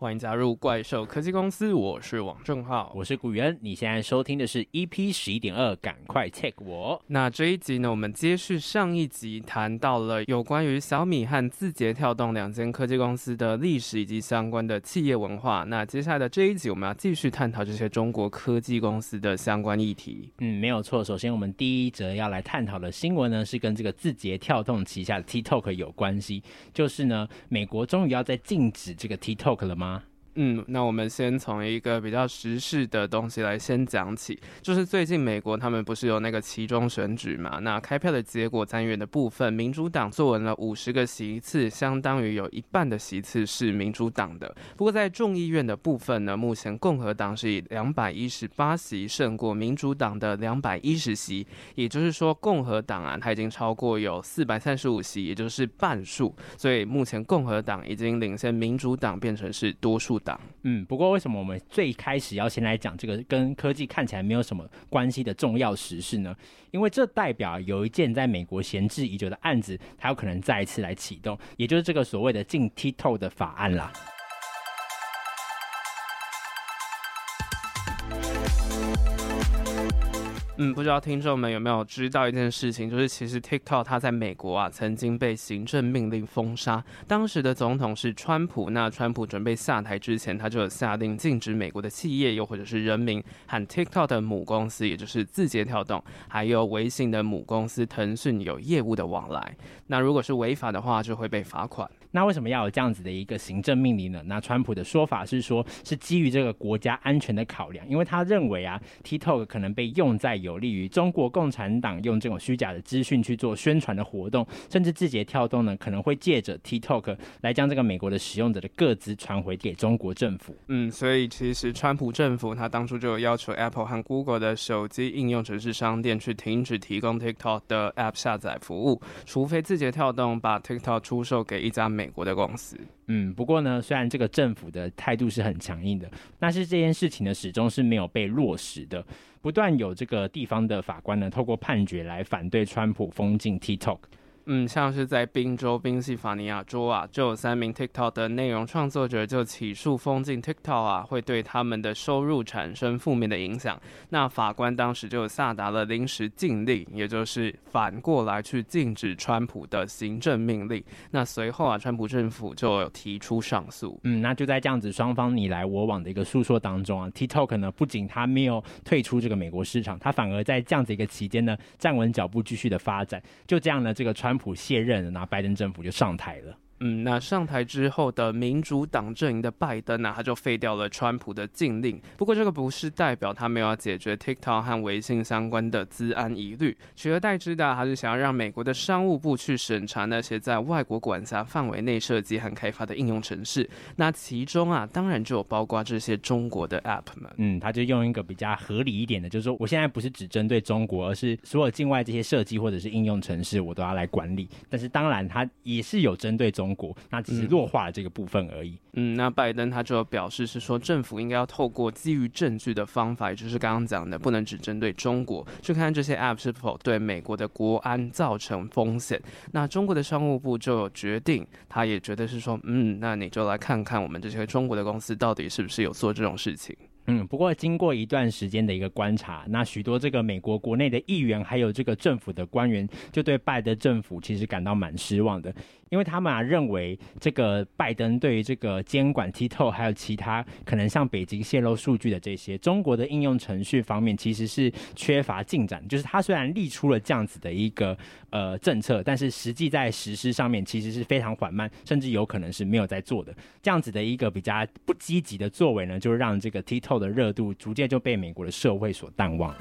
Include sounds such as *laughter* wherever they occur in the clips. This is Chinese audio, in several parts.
欢迎加入怪兽科技公司，我是王正浩，我是古元。你现在收听的是 EP 十一点二，赶快 check 我。那这一集呢，我们接续上一集，谈到了有关于小米和字节跳动两间科技公司的历史以及相关的企业文化。那接下来的这一集，我们要继续探讨这些中国科技公司的相关议题。嗯，没有错。首先，我们第一则要来探讨的新闻呢，是跟这个字节跳动旗下的 TikTok 有关系，就是呢，美国终于要在禁止这个 TikTok 了吗？嗯，那我们先从一个比较时事的东西来先讲起，就是最近美国他们不是有那个期中选举嘛？那开票的结果，参议院的部分，民主党坐稳了五十个席次，相当于有一半的席次是民主党的。不过在众议院的部分呢，目前共和党是以两百一十八席胜过民主党的两百一十席，也就是说共和党啊，它已经超过有四百三十五席，也就是半数，所以目前共和党已经领先民主党，变成是多数嗯，不过为什么我们最开始要先来讲这个跟科技看起来没有什么关系的重要时事呢？因为这代表有一件在美国闲置已久的案子，它有可能再一次来启动，也就是这个所谓的禁 TikTok 的法案啦。嗯，不知道听众们有没有知道一件事情，就是其实 TikTok 它在美国啊曾经被行政命令封杀，当时的总统是川普。那川普准备下台之前，他就有下令禁止美国的企业又或者是人民和 TikTok 的母公司，也就是字节跳动，还有微信的母公司腾讯有业务的往来。那如果是违法的话，就会被罚款。那为什么要有这样子的一个行政命令呢？那川普的说法是说，是基于这个国家安全的考量，因为他认为啊，TikTok 可能被用在有利于中国共产党用这种虚假的资讯去做宣传的活动，甚至字节跳动呢可能会借着 TikTok 来将这个美国的使用者的个资传回给中国政府。嗯，所以其实川普政府他当初就要求 Apple 和 Google 的手机应用程式商店去停止提供 TikTok 的 App 下载服务，除非字节跳动把 TikTok 出售给一家美国的公司，嗯，不过呢，虽然这个政府的态度是很强硬的，但是这件事情呢，始终是没有被落实的。不断有这个地方的法官呢，透过判决来反对川普封禁 TikTok。嗯，像是在宾州宾夕法尼亚州啊，就有三名 TikTok 的内容创作者就起诉封禁 TikTok 啊，会对他们的收入产生负面的影响。那法官当时就下达了临时禁令，也就是反过来去禁止川普的行政命令。那随后啊，川普政府就提出上诉。嗯，那就在这样子双方你来我往的一个诉说当中啊，TikTok 呢不仅他没有退出这个美国市场，他反而在这样子一个期间呢站稳脚步，继续的发展。就这样呢，这个川川普卸任然后拜登政府就上台了。嗯，那上台之后的民主党阵营的拜登呢、他就废掉了川普的禁令。不过这个不是代表他没有要解决 TikTok 和微信相关的资安疑虑，取而代之的还是想要让美国的商务部去审查那些在外国管辖范围内设计和开发的应用程式。那其中啊，当然就有包括这些中国的 App 们。嗯，他就用一个比较合理一点的，就是说我现在不是只针对中国，而是所有境外这些设计或者是应用程式，我都要来管理。但是当然，他也是有针对中。中国，那只是弱化了这个部分而已。嗯，那拜登他就表示是说，政府应该要透过基于证据的方法，也就是刚刚讲的，不能只针对中国，去看这些 App 是否对美国的国安造成风险。那中国的商务部就有决定，他也觉得是说，嗯，那你就来看看我们这些中国的公司到底是不是有做这种事情。嗯，不过经过一段时间的一个观察，那许多这个美国国内的议员还有这个政府的官员，就对拜登政府其实感到蛮失望的，因为他们啊认为这个拜登对于这个监管 TikTok 还有其他可能向北京泄露数据的这些中国的应用程序方面，其实是缺乏进展。就是他虽然立出了这样子的一个呃政策，但是实际在实施上面其实是非常缓慢，甚至有可能是没有在做的。这样子的一个比较不积极的作为呢，就让这个 TikTok 的热度逐渐就被美国的社会所淡忘了。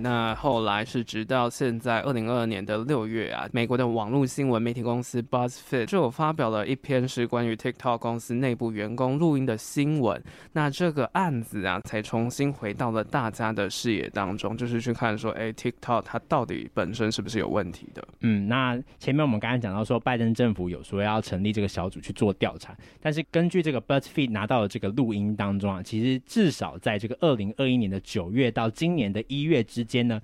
那后来是直到现在二零二二年的六月啊，美国的网络新闻媒体公司 BuzzFeed 就发表了一篇是关于 TikTok 公司内部员工录音的新闻。那这个案子啊，才重新回到了大家的视野当中，就是去看说，哎，TikTok 它到底本身是不是有问题的？嗯，那前面我们刚才讲到说，拜登政府有说要成立这个小组去做调查，但是根据这个 BuzzFeed 拿到的这个录音当中啊，其实至少在这个二零二一年的九月到今年的一月。之间呢，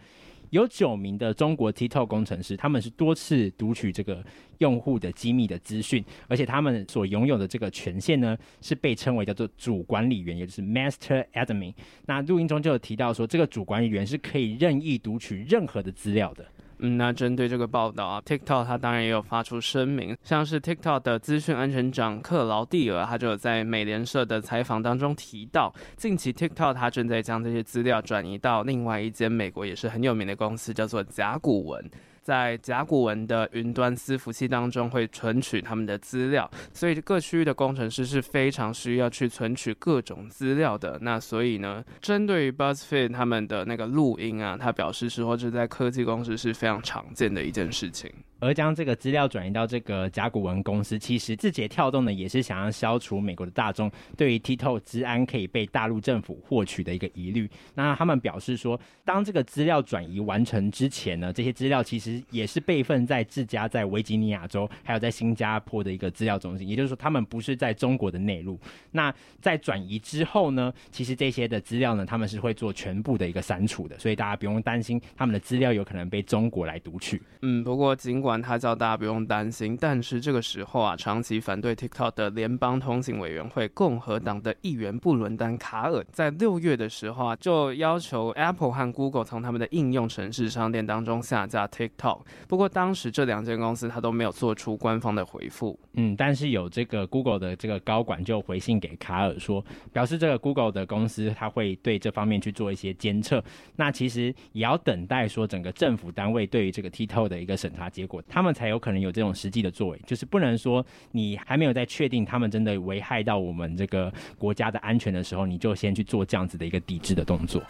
有九名的中国 TikTok 工程师，他们是多次读取这个用户的机密的资讯，而且他们所拥有的这个权限呢，是被称为叫做主管理员，也就是 Master Admin。那录音中就有提到说，这个主管理员是可以任意读取任何的资料的。嗯，那针对这个报道啊，TikTok 它当然也有发出声明，像是 TikTok 的资讯安全长克劳蒂尔，他就有在美联社的采访当中提到，近期 TikTok 它正在将这些资料转移到另外一间美国也是很有名的公司，叫做甲骨文。在甲骨文的云端伺服器当中会存取他们的资料，所以各区域的工程师是非常需要去存取各种资料的。那所以呢，针对于 BuzzFeed 他们的那个录音啊，他表示是说这在科技公司是非常常见的一件事情。而将这个资料转移到这个甲骨文公司，其实字节跳动呢也是想要消除美国的大众对于 TikTok 资安可以被大陆政府获取的一个疑虑。那他们表示说，当这个资料转移完成之前呢，这些资料其实也是备份在自家在维吉尼亚州还有在新加坡的一个资料中心，也就是说，他们不是在中国的内陆。那在转移之后呢，其实这些的资料呢，他们是会做全部的一个删除的，所以大家不用担心他们的资料有可能被中国来读取。嗯，不过尽管他叫大家不用担心，但是这个时候啊，长期反对 TikTok 的联邦通信委员会共和党的议员布伦丹卡尔，在六月的时候啊，就要求 Apple 和 Google 从他们的应用程式商店当中下架 TikTok。不过当时这两间公司他都没有做出官方的回复。嗯，但是有这个 Google 的这个高管就回信给卡尔说，表示这个 Google 的公司他会对这方面去做一些监测。那其实也要等待说整个政府单位对于这个 TikTok 的一个审查结果，他们才。有可能有这种实际的作为，就是不能说你还没有在确定他们真的危害到我们这个国家的安全的时候，你就先去做这样子的一个抵制的动作。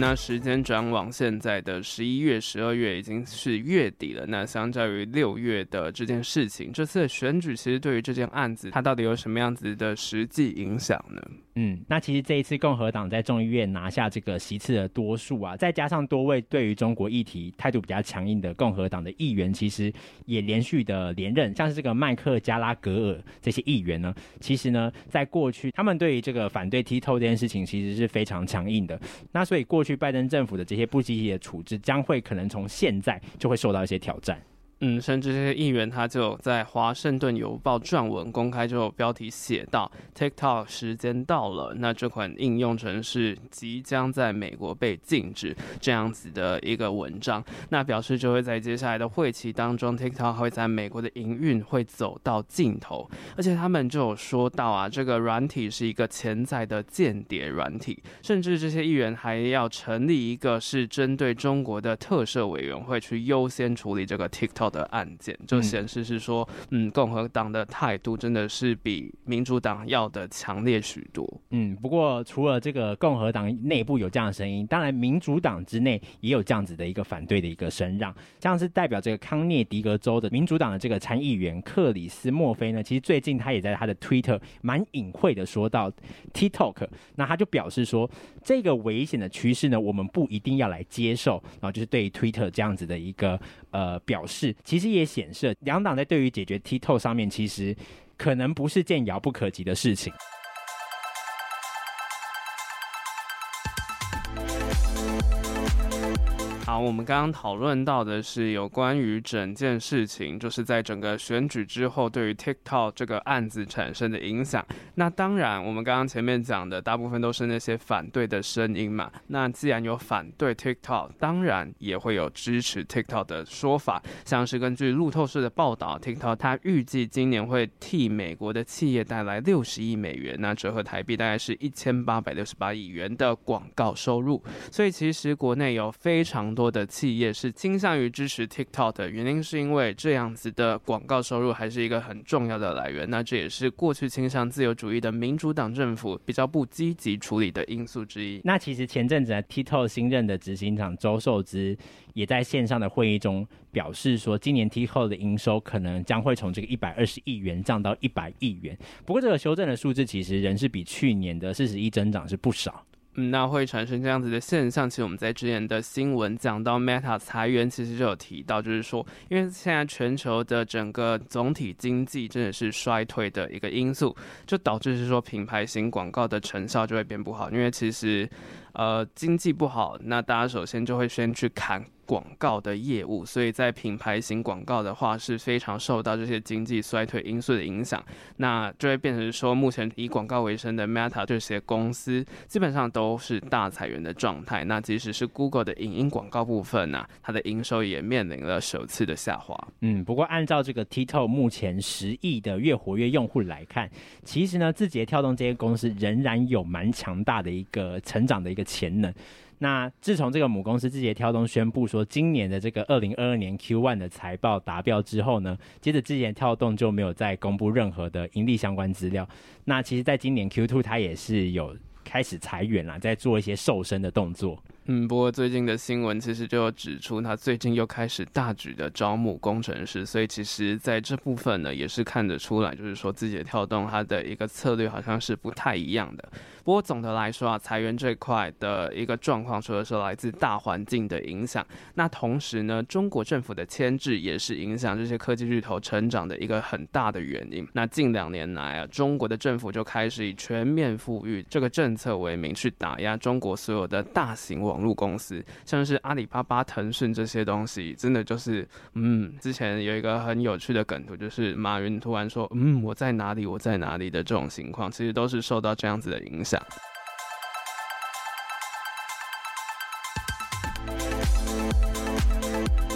那时间转往现在的十一月、十二月已经是月底了。那相较于六月的这件事情，这次选举其实对于这件案子，它到底有什么样子的实际影响呢？嗯，那其实这一次共和党在众议院拿下这个席次的多数啊，再加上多位对于中国议题态度比较强硬的共和党的议员，其实也连续的连任，像是这个麦克加拉格尔这些议员呢，其实呢，在过去他们对于这个反对 Tito 这件事情，其实是非常强硬的。那所以过去去拜登政府的这些不积极的处置，将会可能从现在就会受到一些挑战。嗯，甚至这些议员他就在《华盛顿邮报》撰文公开，之后标题写道：“TikTok 时间到了，那这款应用程式即将在美国被禁止。”这样子的一个文章，那表示就会在接下来的会期当中，TikTok 会在美国的营运会走到尽头。而且他们就有说到啊，这个软体是一个潜在的间谍软体，甚至这些议员还要成立一个是针对中国的特设委员会，去优先处理这个 TikTok。的案件就显示是说，嗯，共和党的态度真的是比民主党要的强烈许多。嗯，不过除了这个共和党内部有这样的声音，当然民主党之内也有这样子的一个反对的一个声浪。像是代表这个康涅狄格州的民主党的这个参议员克里斯莫菲呢，其实最近他也在他的 Twitter 蛮隐晦的说到 TikTok，那他就表示说，这个危险的趋势呢，我们不一定要来接受，然后就是对于 Twitter 这样子的一个呃表示。其实也显示，两党在对于解决 TikTok 上面，其实可能不是件遥不可及的事情。好，我们刚刚讨论到的是有关于整件事情，就是在整个选举之后对于 TikTok 这个案子产生的影响。那当然，我们刚刚前面讲的大部分都是那些反对的声音嘛。那既然有反对 TikTok，当然也会有支持 TikTok 的说法。像是根据路透社的报道，TikTok 它预计今年会替美国的企业带来六十亿美元，那折合台币大概是一千八百六十八亿元的广告收入。所以其实国内有非常多的企业是倾向于支持 TikTok 的原因，是因为这样子的广告收入还是一个很重要的来源。那这也是过去倾向自由主义的民主党政府比较不积极处理的因素之一。那其实前阵子，TikTok 新任的执行长周受之也在线上的会议中表示说，今年 TikTok 的营收可能将会从这个一百二十亿元降到一百亿元。不过这个修正的数字其实仍是比去年的四十亿增长是不少。嗯，那会产生这样子的现象。其实我们在之前的新闻讲到 Meta 裁员，其实就有提到，就是说，因为现在全球的整个总体经济真的是衰退的一个因素，就导致是说品牌型广告的成效就会变不好。因为其实，呃，经济不好，那大家首先就会先去砍。广告的业务，所以在品牌型广告的话是非常受到这些经济衰退因素的影响，那就会变成说，目前以广告为生的 Meta 这些公司基本上都是大裁员的状态。那即使是 Google 的影音广告部分呢、它的营收也面临了首次的下滑。嗯，不过按照这个 TikTok 目前十亿的月活跃用户来看，其实呢，字节跳动这些公司仍然有蛮强大的一个成长的一个潜能。那自从这个母公司字节跳动宣布说今年的这个二零二二年 Q one 的财报达标之后呢，接着字节跳动就没有再公布任何的盈利相关资料。那其实，在今年 Q two，它也是有开始裁员了，在做一些瘦身的动作。嗯，不过最近的新闻其实就指出，他最近又开始大举的招募工程师，所以其实在这部分呢，也是看得出来，就是说字节跳动它的一个策略好像是不太一样的。不过总的来说啊，裁员这块的一个状况，除了是来自大环境的影响，那同时呢，中国政府的牵制也是影响这些科技巨头成长的一个很大的原因。那近两年来啊，中国的政府就开始以全面富裕这个政策为名，去打压中国所有的大型网。网络公司像是阿里巴巴、腾讯这些东西，真的就是，嗯，之前有一个很有趣的梗图，就是马云突然说，嗯，我在哪里，我在哪里的这种情况，其实都是受到这样子的影响。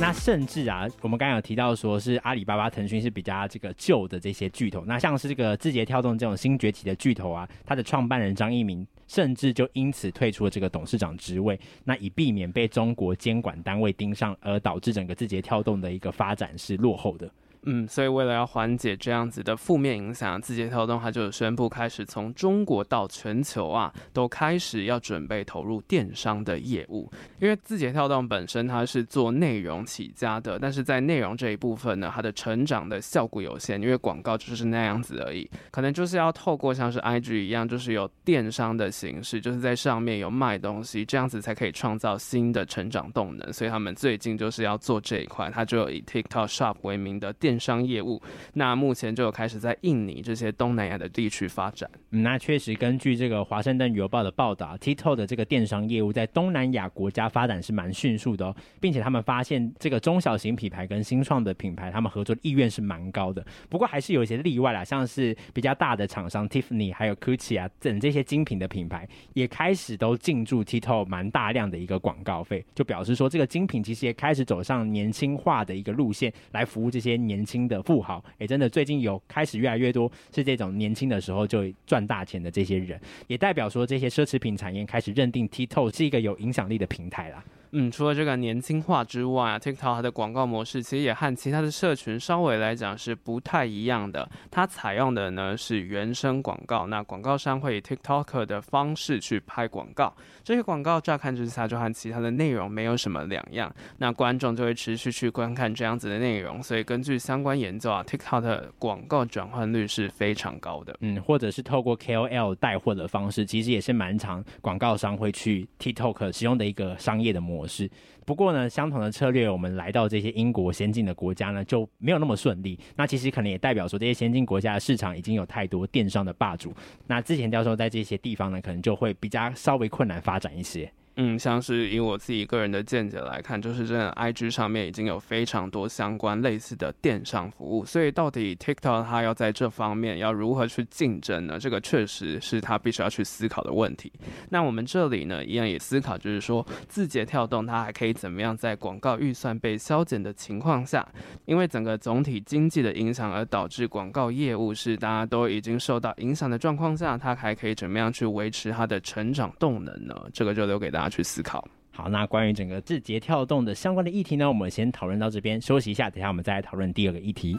那甚至啊，我们刚刚有提到说是阿里巴巴、腾讯是比较这个旧的这些巨头，那像是这个字节跳动这种新崛起的巨头啊，它的创办人张一鸣甚至就因此退出了这个董事长职位，那以避免被中国监管单位盯上，而导致整个字节跳动的一个发展是落后的。嗯，所以为了要缓解这样子的负面影响，字节跳动它就宣布开始从中国到全球啊，都开始要准备投入电商的业务。因为字节跳动本身它是做内容起家的，但是在内容这一部分呢，它的成长的效果有限，因为广告就是那样子而已，可能就是要透过像是 IG 一样，就是有电商的形式，就是在上面有卖东西，这样子才可以创造新的成长动能。所以他们最近就是要做这一块，它就以 TikTok Shop 为名的电。电商业务，那目前就开始在印尼这些东南亚的地区发展。那确实根据这个华盛顿邮报的报道，Tito 的这个电商业务在东南亚国家发展是蛮迅速的哦，并且他们发现这个中小型品牌跟新创的品牌，他们合作的意愿是蛮高的。不过还是有一些例外啦，像是比较大的厂商 Tiffany 还有 Gucci 啊等这些精品的品牌，也开始都进驻 Tito，蛮大量的一个广告费，就表示说这个精品其实也开始走上年轻化的一个路线，来服务这些年。年轻的富豪，也，真的最近有开始越来越多是这种年轻的时候就赚大钱的这些人，也代表说这些奢侈品产业开始认定 TikTok 是一个有影响力的平台啦。嗯，除了这个年轻化之外啊，TikTok 它的广告模式其实也和其他的社群稍微来讲是不太一样的。它采用的呢是原生广告，那广告商会以 TikTok 的方式去拍广告，这些广告乍看之下就和其他的内容没有什么两样，那观众就会持续去观看这样子的内容。所以根据相关研究啊，TikTok 的广告转换率是非常高的。嗯，或者是透过 KOL 带货的方式，其实也是蛮常广告商会去 TikTok 使用的一个商业的模。模式，不过呢，相同的策略，我们来到这些英国先进的国家呢，就没有那么顺利。那其实可能也代表说，这些先进国家的市场已经有太多电商的霸主。那之前教授在这些地方呢，可能就会比较稍微困难发展一些。嗯，像是以我自己个人的见解来看，就是真的，IG 上面已经有非常多相关类似的电商服务，所以到底 TikTok 它要在这方面要如何去竞争呢？这个确实是他必须要去思考的问题。那我们这里呢，一样也思考，就是说字节跳动它还可以怎么样在广告预算被削减的情况下，因为整个总体经济的影响而导致广告业务是大家都已经受到影响的状况下，它还可以怎么样去维持它的成长动能呢？这个就留给大家。去思考。好，那关于整个字节跳动的相关的议题呢，我们先讨论到这边，休息一下，等一下我们再来讨论第二个议题。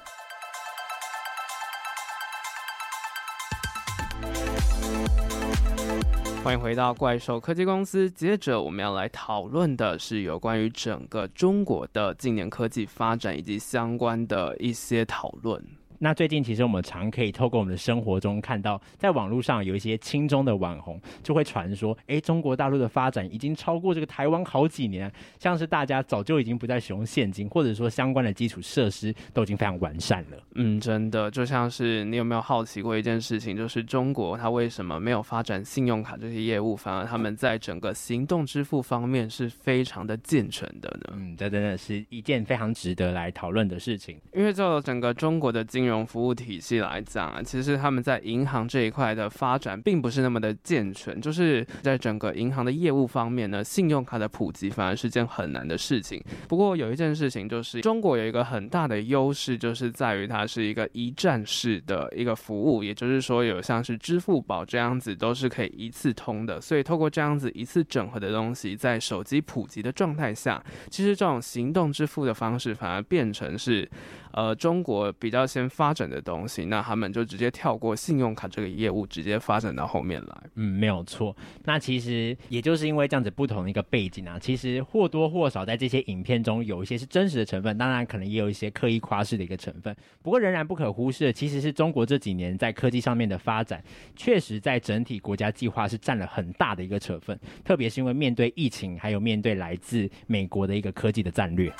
欢迎回到怪兽科技公司，接着我们要来讨论的是有关于整个中国的近年科技发展以及相关的一些讨论。那最近其实我们常可以透过我们的生活中看到，在网络上有一些亲中的网红就会传说，哎，中国大陆的发展已经超过这个台湾好几年，像是大家早就已经不再使用现金，或者说相关的基础设施都已经非常完善了。嗯，真的，就像是你有没有好奇过一件事情，就是中国它为什么没有发展信用卡这些业务，反而他们在整个行动支付方面是非常的健全的呢？嗯，这真的是一件非常值得来讨论的事情，因为就整个中国的金融服务体系来讲啊，其实他们在银行这一块的发展并不是那么的健全，就是在整个银行的业务方面呢，信用卡的普及反而是件很难的事情。不过有一件事情就是，中国有一个很大的优势，就是在于它是一个一站式的一个服务，也就是说有像是支付宝这样子都是可以一次通的，所以透过这样子一次整合的东西，在手机普及的状态下，其实这种行动支付的方式反而变成是。呃，中国比较先发展的东西，那他们就直接跳过信用卡这个业务，直接发展到后面来。嗯，没有错。那其实也就是因为这样子不同的一个背景啊，其实或多或少在这些影片中有一些是真实的成分，当然可能也有一些刻意夸饰的一个成分。不过仍然不可忽视的，其实是中国这几年在科技上面的发展，确实在整体国家计划是占了很大的一个成分。特别是因为面对疫情，还有面对来自美国的一个科技的战略。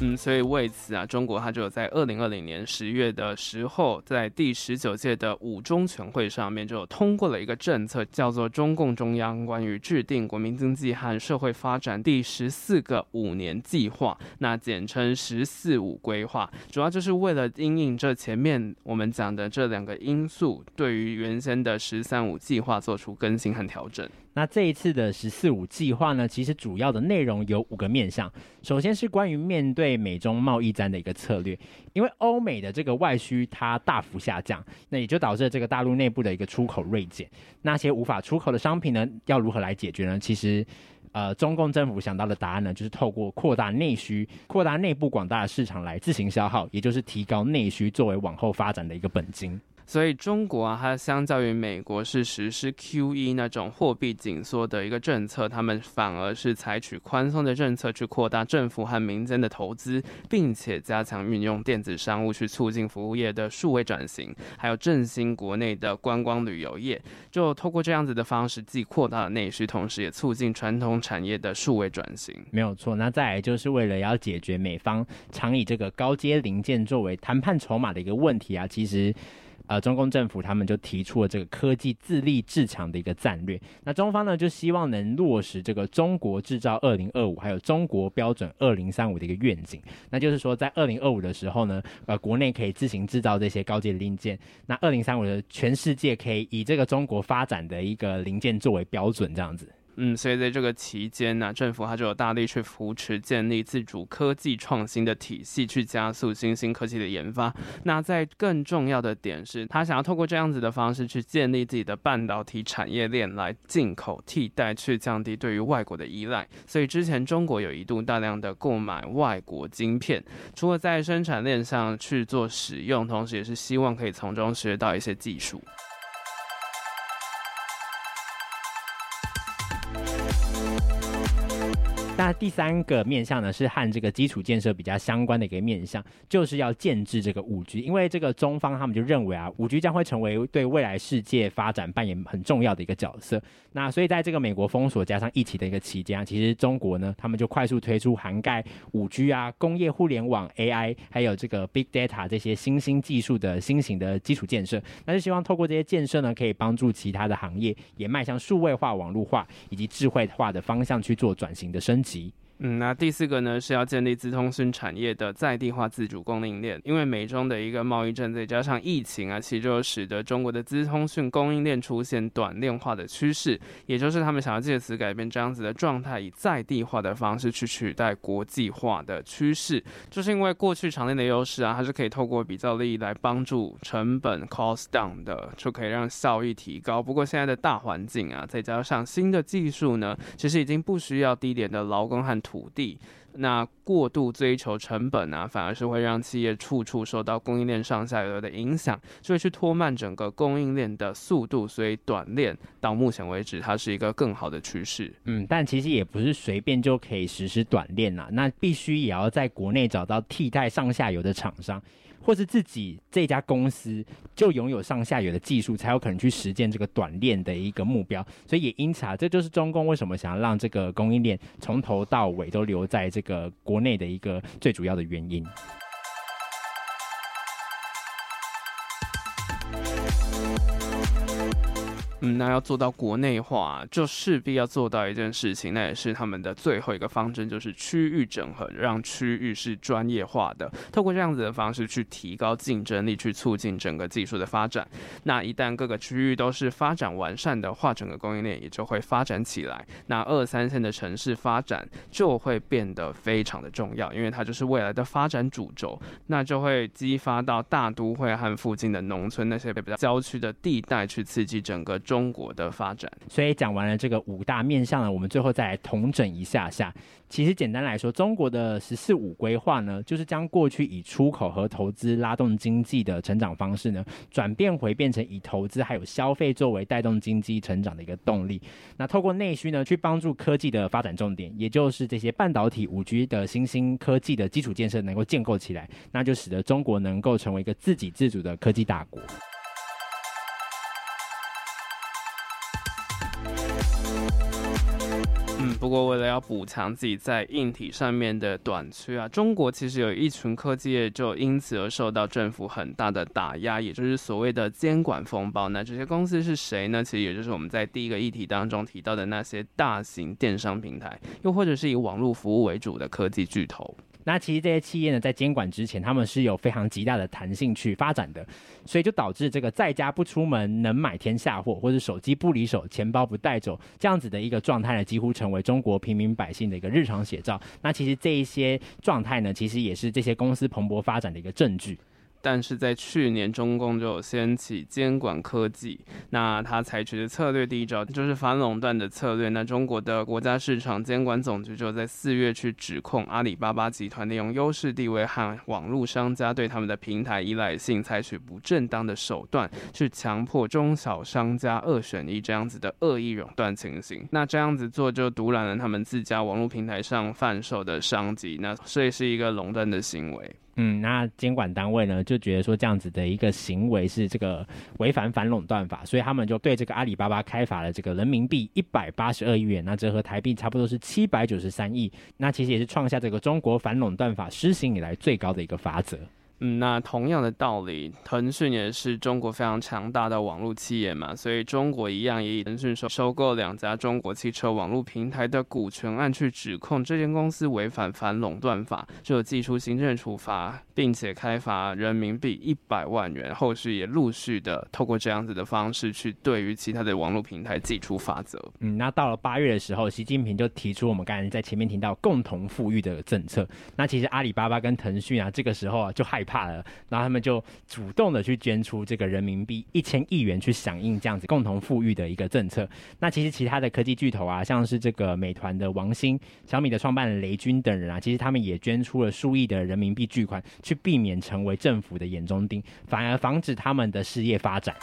嗯，所以为此啊，中国它就在二零二零年十月的时候，在第十九届的五中全会上面就通过了一个政策，叫做《中共中央关于制定国民经济和社会发展第十四个五年计划》，那简称“十四五”规划，主要就是为了因应这前面我们讲的这两个因素，对于原先的“十三五”计划做出更新和调整。那这一次的“十四五”计划呢，其实主要的内容有五个面向。首先是关于面对美中贸易战的一个策略，因为欧美的这个外需它大幅下降，那也就导致这个大陆内部的一个出口锐减。那些无法出口的商品呢，要如何来解决呢？其实，呃，中共政府想到的答案呢，就是透过扩大内需、扩大内部广大的市场来自行消耗，也就是提高内需作为往后发展的一个本金。所以中国啊，它相较于美国是实施 QE 那种货币紧缩的一个政策，他们反而是采取宽松的政策去扩大政府和民间的投资，并且加强运用电子商务去促进服务业的数位转型，还有振兴国内的观光旅游业。就透过这样子的方式，既扩大了内需，同时也促进传统产业的数位转型。没有错。那再来就是为了要解决美方常以这个高阶零件作为谈判筹码的一个问题啊，其实。呃，中共政府他们就提出了这个科技自立自强的一个战略。那中方呢，就希望能落实这个中国制造二零二五，还有中国标准二零三五的一个愿景。那就是说，在二零二五的时候呢，呃，国内可以自行制造这些高阶零件。那二零三五的全世界可以以这个中国发展的一个零件作为标准，这样子。嗯，所以在这个期间呢，政府它就有大力去扶持建立自主科技创新的体系，去加速新兴科技的研发。那在更重要的点是，他想要透过这样子的方式去建立自己的半导体产业链，来进口替代，去降低对于外国的依赖。所以之前中国有一度大量的购买外国晶片，除了在生产链上去做使用，同时也是希望可以从中学到一些技术。那第三个面向呢，是和这个基础建设比较相关的一个面向，就是要建置这个五 G。因为这个中方他们就认为啊，五 G 将会成为对未来世界发展扮演很重要的一个角色。那所以在这个美国封锁加上疫情的一个期间啊，其实中国呢，他们就快速推出涵盖五 G 啊、工业互联网、AI，还有这个 Big Data 这些新兴技术的新型的基础建设。那就希望透过这些建设呢，可以帮助其他的行业也迈向数位化、网络化以及智慧化的方向去做转型的升级。嗯，那第四个呢，是要建立资通讯产业的在地化自主供应链，因为美中的一个贸易战再加上疫情啊，其实就使得中国的资通讯供应链出现短链化的趋势，也就是他们想要借此改变这样子的状态，以在地化的方式去取代国际化的趋势，就是因为过去长链的优势啊，它是可以透过比较利益来帮助成本 cost down 的，就可以让效益提高。不过现在的大环境啊，再加上新的技术呢，其实已经不需要低廉的劳工和土地。那过度追求成本啊，反而是会让企业处处受到供应链上下游的影响，就会去拖慢整个供应链的速度。所以短链到目前为止，它是一个更好的趋势。嗯，但其实也不是随便就可以实施短链呐，那必须也要在国内找到替代上下游的厂商。或是自己这家公司就拥有上下游的技术，才有可能去实践这个短链的一个目标。所以也因此啊，这就是中共为什么想要让这个供应链从头到尾都留在这个国内的一个最主要的原因。嗯，那要做到国内化，就势必要做到一件事情，那也是他们的最后一个方针，就是区域整合，让区域是专业化的，透过这样子的方式去提高竞争力，去促进整个技术的发展。那一旦各个区域都是发展完善的话，整个供应链也就会发展起来。那二三线的城市发展就会变得非常的重要，因为它就是未来的发展主轴，那就会激发到大都会和附近的农村那些比较郊区的地带，去刺激整个。中国的发展，所以讲完了这个五大面向呢，我们最后再来统整一下下。其实简单来说，中国的“十四五”规划呢，就是将过去以出口和投资拉动经济的成长方式呢，转变回变成以投资还有消费作为带动经济成长的一个动力。那透过内需呢，去帮助科技的发展重点，也就是这些半导体、五 G 的新兴科技的基础建设能够建构起来，那就使得中国能够成为一个自给自足的科技大国。不过为了要补强自己在硬体上面的短缺啊，中国其实有一群科技业就因此而受到政府很大的打压，也就是所谓的监管风暴。那这些公司是谁呢？其实也就是我们在第一个议题当中提到的那些大型电商平台，又或者是以网络服务为主的科技巨头。那其实这些企业呢，在监管之前，他们是有非常极大的弹性去发展的，所以就导致这个在家不出门能买天下货，或者手机不离手，钱包不带走这样子的一个状态呢，几乎成为中国平民百姓的一个日常写照。那其实这一些状态呢，其实也是这些公司蓬勃发展的一个证据。但是在去年，中共就有掀起监管科技，那他采取的策略第一招就是反垄断的策略。那中国的国家市场监管总局就在四月去指控阿里巴巴集团利用优势地位和网络商家对他们的平台依赖性，采取不正当的手段，去强迫中小商家二选一这样子的恶意垄断情形。那这样子做就独揽了他们自家网络平台上贩售的商机，那所以是一个垄断的行为。嗯，那监管单位呢，就觉得说这样子的一个行为是这个违反反垄断法，所以他们就对这个阿里巴巴开罚了这个人民币一百八十二亿元，那折合台币差不多是七百九十三亿，那其实也是创下这个中国反垄断法施行以来最高的一个罚则。嗯，那同样的道理，腾讯也是中国非常强大的网络企业嘛，所以中国一样也以腾讯收收购两家中国汽车网络平台的股权案去指控这间公司违反反垄断法，就有祭出行政处罚，并且开罚人民币一百万元。后续也陆续的透过这样子的方式去对于其他的网络平台祭出罚则。嗯，那到了八月的时候，习近平就提出我们刚才在前面提到共同富裕的政策。那其实阿里巴巴跟腾讯啊，这个时候啊就害。怕了，然后他们就主动的去捐出这个人民币一千亿元去响应这样子共同富裕的一个政策。那其实其他的科技巨头啊，像是这个美团的王兴、小米的创办人雷军等人啊，其实他们也捐出了数亿的人民币巨款，去避免成为政府的眼中钉，反而防止他们的事业发展。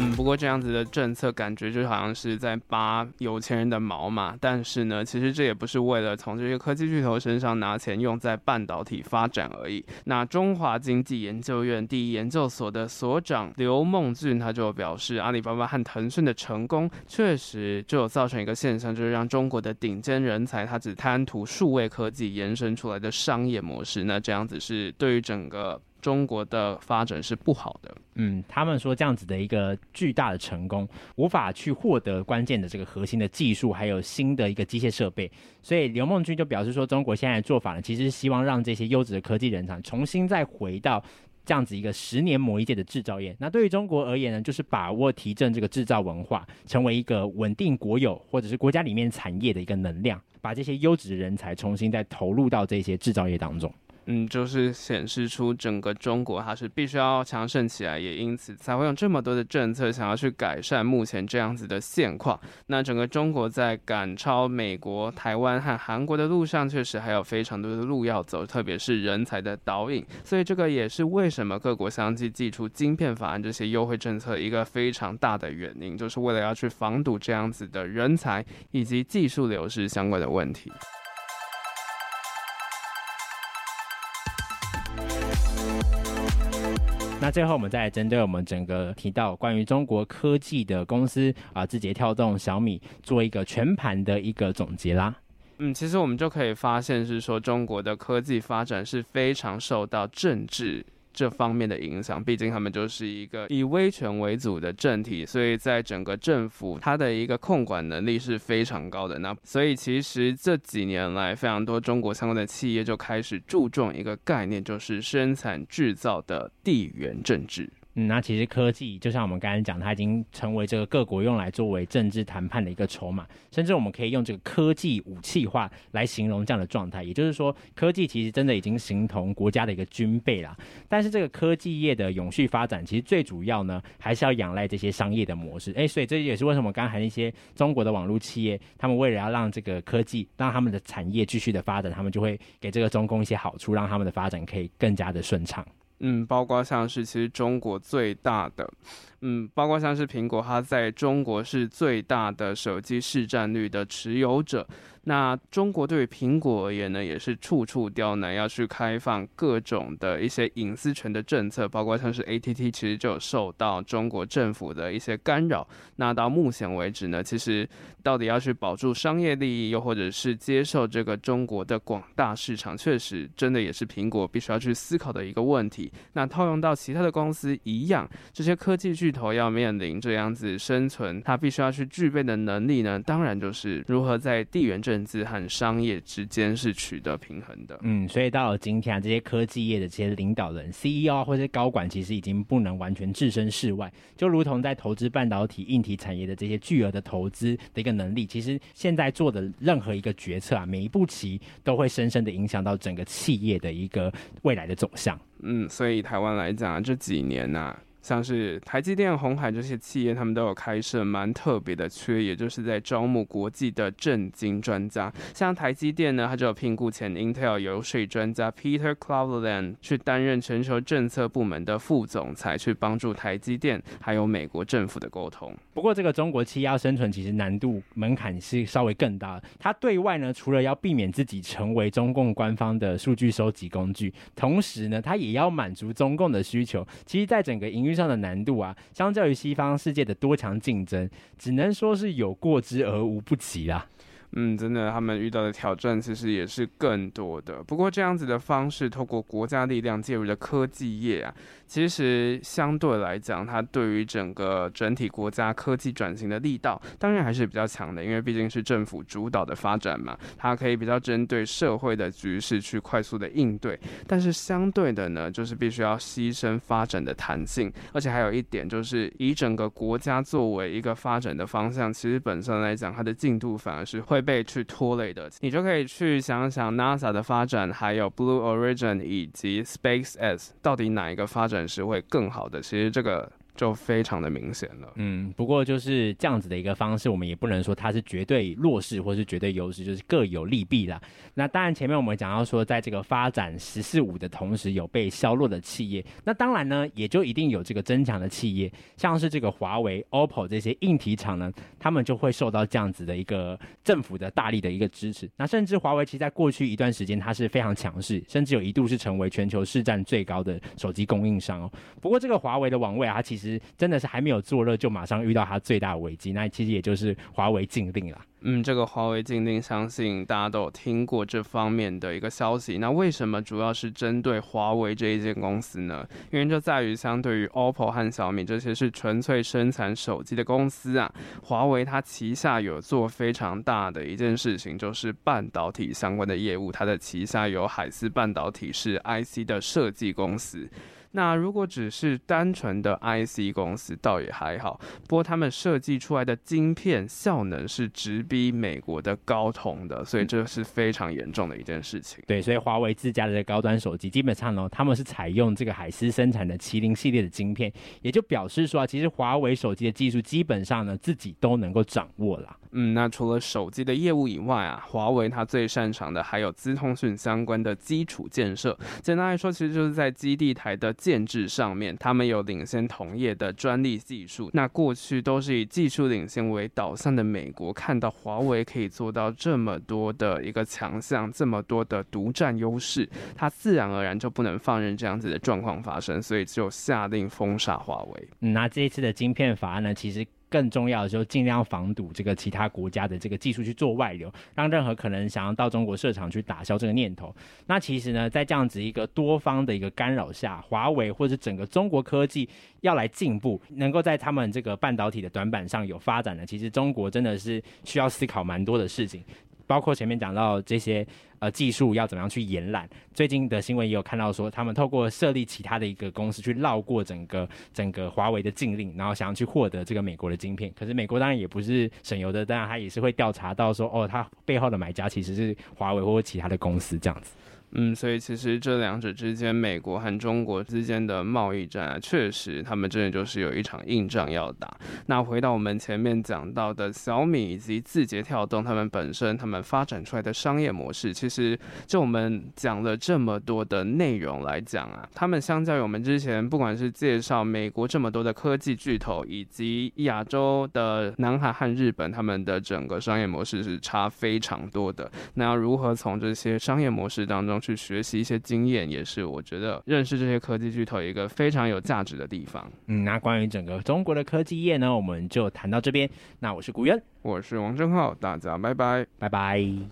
嗯，不过这样子的政策感觉就好像是在拔有钱人的毛嘛。但是呢，其实这也不是为了从这些科技巨头身上拿钱用在半导体发展而已。那中华经济研究院第一研究所的所长刘梦俊他就表示，阿里巴巴和腾讯的成功确实就有造成一个现象，就是让中国的顶尖人才他只贪图数位科技延伸出来的商业模式。那这样子是对于整个。中国的发展是不好的。嗯，他们说这样子的一个巨大的成功，无法去获得关键的这个核心的技术，还有新的一个机械设备。所以刘梦君就表示说，中国现在的做法呢，其实是希望让这些优质的科技人才重新再回到这样子一个十年磨一剑的制造业。那对于中国而言呢，就是把握提振这个制造文化，成为一个稳定国有或者是国家里面产业的一个能量，把这些优质人才重新再投入到这些制造业当中。嗯，就是显示出整个中国它是必须要强盛起来，也因此才会用这么多的政策想要去改善目前这样子的现况。那整个中国在赶超美国、台湾和韩国的路上，确实还有非常多的路要走，特别是人才的导引。所以这个也是为什么各国相继祭出晶片法案这些优惠政策一个非常大的原因，就是为了要去防堵这样子的人才以及技术流失相关的问题。那最后，我们再来针对我们整个提到关于中国科技的公司啊，字节跳动、小米做一个全盘的一个总结啦。嗯，其实我们就可以发现是说，中国的科技发展是非常受到政治。这方面的影响，毕竟他们就是一个以威权为主的政体，所以在整个政府，它的一个控管能力是非常高的。那 *laughs* 所以其实这几年来，非常多中国相关的企业就开始注重一个概念，就是生产制造的地缘政治。嗯，那其实科技就像我们刚才讲，它已经成为这个各国用来作为政治谈判的一个筹码，甚至我们可以用这个科技武器化来形容这样的状态。也就是说，科技其实真的已经形同国家的一个军备了。但是这个科技业的永续发展，其实最主要呢，还是要仰赖这些商业的模式。诶，所以这也是为什么刚才那些中国的网络企业，他们为了要让这个科技让他们的产业继续的发展，他们就会给这个中共一些好处，让他们的发展可以更加的顺畅。嗯，包括像是其实中国最大的，嗯，包括像是苹果，它在中国是最大的手机市占率的持有者。那中国对于苹果而言呢，也是处处刁难，要去开放各种的一些隐私权的政策，包括像是 ATT，其实就受到中国政府的一些干扰。那到目前为止呢，其实到底要去保住商业利益，又或者是接受这个中国的广大市场，确实真的也是苹果必须要去思考的一个问题。那套用到其他的公司一样，这些科技巨头要面临这样子生存，它必须要去具备的能力呢，当然就是如何在地缘政。政治和商业之间是取得平衡的。嗯，所以到了今天啊，这些科技业的这些领导人、CEO 或者高管，其实已经不能完全置身事外。就如同在投资半导体、硬体产业的这些巨额的投资的一个能力，其实现在做的任何一个决策啊，每一步棋都会深深的影响到整个企业的一个未来的走向。嗯，所以台湾来讲啊，这几年呢、啊。像是台积电、鸿海这些企业，他们都有开设蛮特别的缺，也就是在招募国际的政经专家。像台积电呢，他就有聘雇前 Intel 游说专家 Peter Cleveland 去担任全球政策部门的副总裁，去帮助台积电还有美国政府的沟通。不过，这个中国企业要生存，其实难度门槛是稍微更大。它对外呢，除了要避免自己成为中共官方的数据收集工具，同时呢，它也要满足中共的需求。其实，在整个营运上的难度啊，相较于西方世界的多强竞争，只能说是有过之而无不及啦。嗯，真的，他们遇到的挑战其实也是更多的。不过，这样子的方式，透过国家力量介入的科技业啊。其实相对来讲，它对于整个整体国家科技转型的力道，当然还是比较强的，因为毕竟是政府主导的发展嘛，它可以比较针对社会的局势去快速的应对。但是相对的呢，就是必须要牺牲发展的弹性，而且还有一点就是，以整个国家作为一个发展的方向，其实本身来讲，它的进度反而是会被去拖累的。你就可以去想想 NASA 的发展，还有 Blue Origin 以及 SpaceX 到底哪一个发展是会更好的，其实这个。就非常的明显了。嗯，不过就是这样子的一个方式，我们也不能说它是绝对弱势或是绝对优势，就是各有利弊啦。那当然，前面我们讲到说，在这个发展“十四五”的同时，有被削弱的企业，那当然呢，也就一定有这个增强的企业，像是这个华为、OPPO 这些硬体厂呢，他们就会受到这样子的一个政府的大力的一个支持。那甚至华为其实在过去一段时间，它是非常强势，甚至有一度是成为全球市占最高的手机供应商哦。不过这个华为的王位啊，它其实真的是还没有坐热，就马上遇到它最大的危机。那其实也就是华为禁令啦。嗯，这个华为禁令，相信大家都有听过这方面的一个消息。那为什么主要是针对华为这一间公司呢？原因就在于，相对于 OPPO 和小米这些是纯粹生产手机的公司啊，华为它旗下有做非常大的一件事情，就是半导体相关的业务。它的旗下有海思半导体，是 IC 的设计公司。那如果只是单纯的 IC 公司，倒也还好。不过他们设计出来的晶片效能是直逼美国的高通的，所以这是非常严重的一件事情。对，所以华为自家的高端手机基本上呢，他们是采用这个海思生产的麒麟系列的晶片，也就表示说啊，其实华为手机的技术基本上呢，自己都能够掌握了。嗯，那除了手机的业务以外啊，华为它最擅长的还有资通讯相关的基础建设。简单来说，其实就是在基地台的限制上面，他们有领先同业的专利技术。那过去都是以技术领先为导向的美国，看到华为可以做到这么多的一个强项，这么多的独占优势，他自然而然就不能放任这样子的状况发生，所以就下令封杀华为。嗯，那这一次的晶片法案呢，其实。更重要的时候尽量防堵这个其他国家的这个技术去做外流，让任何可能想要到中国市场去打消这个念头。那其实呢，在这样子一个多方的一个干扰下，华为或者整个中国科技要来进步，能够在他们这个半导体的短板上有发展呢，其实中国真的是需要思考蛮多的事情。包括前面讲到这些呃技术要怎么样去延揽，最近的新闻也有看到说，他们透过设立其他的一个公司去绕过整个整个华为的禁令，然后想要去获得这个美国的晶片。可是美国当然也不是省油的，当然他也是会调查到说，哦，他背后的买家其实是华为或者其他的公司这样子。嗯，所以其实这两者之间，美国和中国之间的贸易战啊，确实他们真的就是有一场硬仗要打。那回到我们前面讲到的小米以及字节跳动，他们本身他们发展出来的商业模式，其实就我们讲了这么多的内容来讲啊，他们相较于我们之前不管是介绍美国这么多的科技巨头，以及亚洲的南海和日本，他们的整个商业模式是差非常多的。那要如何从这些商业模式当中，去学习一些经验，也是我觉得认识这些科技巨头一个非常有价值的地方。嗯，那关于整个中国的科技业呢，我们就谈到这边。那我是古渊，我是王正浩，大家拜拜，拜拜。